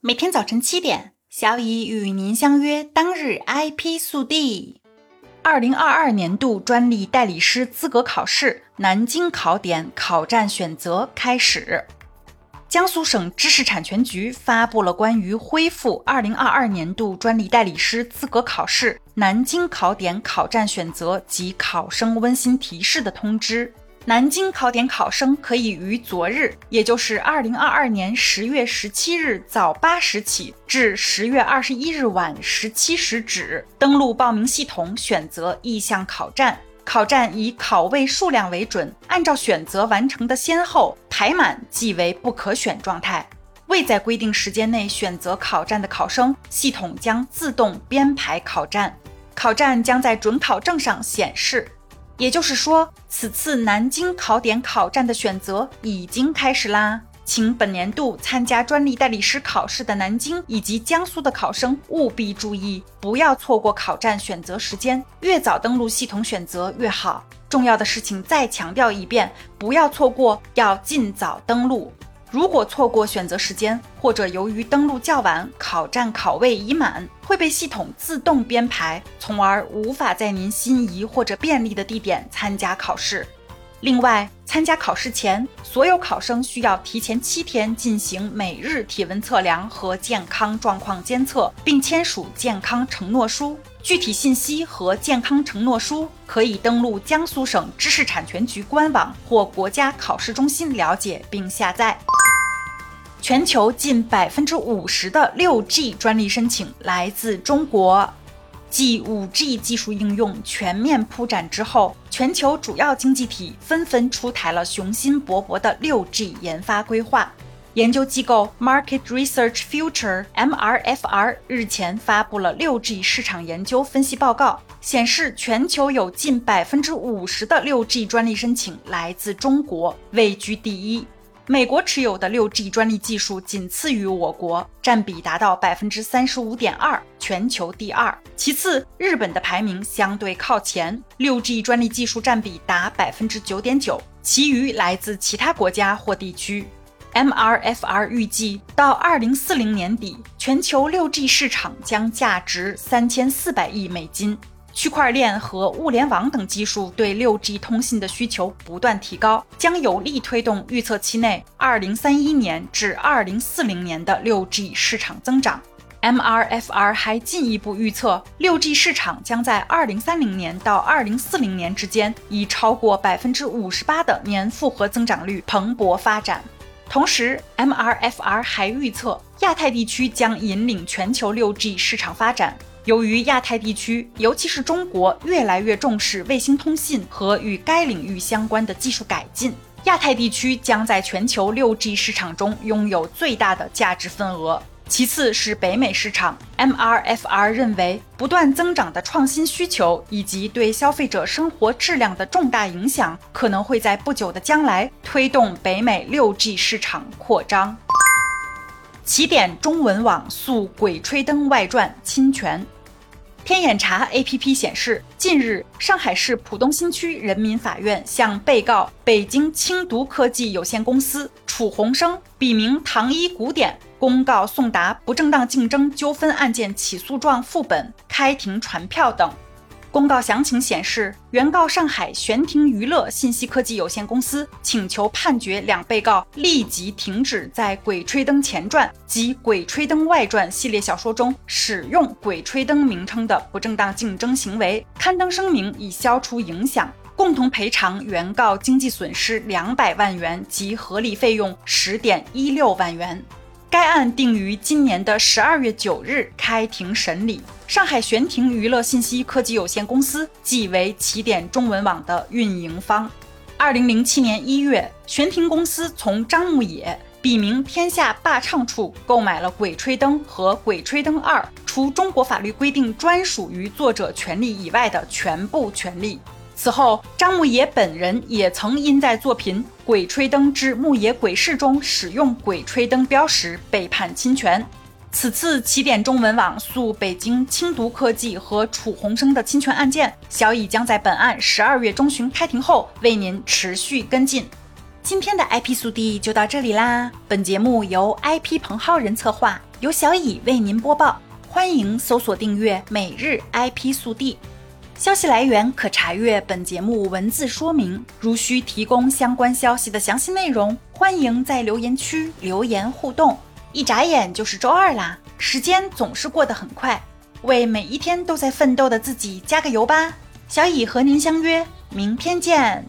每天早晨七点，小乙与您相约。当日 IP 速递：二零二二年度专利代理师资格考试南京考点考站选择开始。江苏省知识产权局发布了关于恢复二零二二年度专利代理师资格考试南京考点考站选择及考生温馨提示的通知。南京考点考生可以于昨日，也就是二零二二年十月十七日早八时起至十月二十一日晚十七时止，登录报名系统选择意向考站。考站以考位数量为准，按照选择完成的先后排满即为不可选状态。未在规定时间内选择考站的考生，系统将自动编排考站，考站将在准考证上显示。也就是说，此次南京考点考站的选择已经开始啦，请本年度参加专利代理师考试的南京以及江苏的考生务必注意，不要错过考站选择时间，越早登录系统选择越好。重要的事情再强调一遍，不要错过，要尽早登录。如果错过选择时间，或者由于登录较晚，考站考位已满，会被系统自动编排，从而无法在您心仪或者便利的地点参加考试。另外，参加考试前，所有考生需要提前七天进行每日体温测量和健康状况监测，并签署健康承诺书。具体信息和健康承诺书可以登录江苏省知识产权局官网或国家考试中心了解并下载。全球近百分之五十的六 G 专利申请来自中国。继五 G 技术应用全面铺展之后，全球主要经济体纷纷出台了雄心勃勃的六 G 研发规划。研究机构 Market Research Future（MRFR） 日前发布了六 G 市场研究分析报告，显示全球有近百分之五十的六 G 专利申请来自中国，位居第一。美国持有的六 G 专利技术仅次于我国，占比达到百分之三十五点二，全球第二。其次，日本的排名相对靠前，六 G 专利技术占比达百分之九点九，其余来自其他国家或地区。MRFR 预计到二零四零年底，全球六 G 市场将价值三千四百亿美金。区块链和物联网等技术对六 G 通信的需求不断提高，将有力推动预测期内二零三一年至二零四零年的六 G 市场增长。MRFR 还进一步预测，六 G 市场将在二零三零年到二零四零年之间以超过百分之五十八的年复合增长率蓬勃发展。同时，MRFR 还预测，亚太地区将引领全球六 G 市场发展。由于亚太地区，尤其是中国，越来越重视卫星通信和与该领域相关的技术改进，亚太地区将在全球六 G 市场中拥有最大的价值份额。其次是北美市场，MRFR 认为，不断增长的创新需求以及对消费者生活质量的重大影响，可能会在不久的将来推动北美六 G 市场扩张。起点中文网诉《鬼吹灯》外传侵权。天眼查 APP 显示，近日上海市浦东新区人民法院向被告北京清读科技有限公司楚鸿生（笔名唐一古典）公告送达不正当竞争纠纷案件起诉状副本、开庭传票等。公告详情显示，原告上海玄庭娱乐信息科技有限公司请求判决两被告立即停止在《鬼吹灯前传》及《鬼吹灯外传》系列小说中使用“鬼吹灯”名称的不正当竞争行为，刊登声明以消除影响，共同赔偿原告经济损失两百万元及合理费用十点一六万元。该案定于今年的十二月九日开庭审理。上海玄庭娱乐信息科技有限公司即为起点中文网的运营方。二零零七年一月，玄庭公司从张牧野（笔名天下霸唱处）购买了《鬼吹灯》和《鬼吹灯二》除中国法律规定专属于作者权利以外的全部权利。此后，张牧野本人也曾因在作品《鬼吹灯之牧野鬼市》中使用“鬼吹灯”标识被判侵权。此次起点中文网诉北京轻读科技和楚鸿生的侵权案件，小乙将在本案十二月中旬开庭后为您持续跟进。今天的 IP 速递就到这里啦。本节目由 IP 彭浩人策划，由小乙为您播报。欢迎搜索订阅每日 IP 速递。消息来源可查阅本节目文字说明。如需提供相关消息的详细内容，欢迎在留言区留言互动。一眨眼就是周二啦，时间总是过得很快，为每一天都在奋斗的自己加个油吧！小乙和您相约明天见。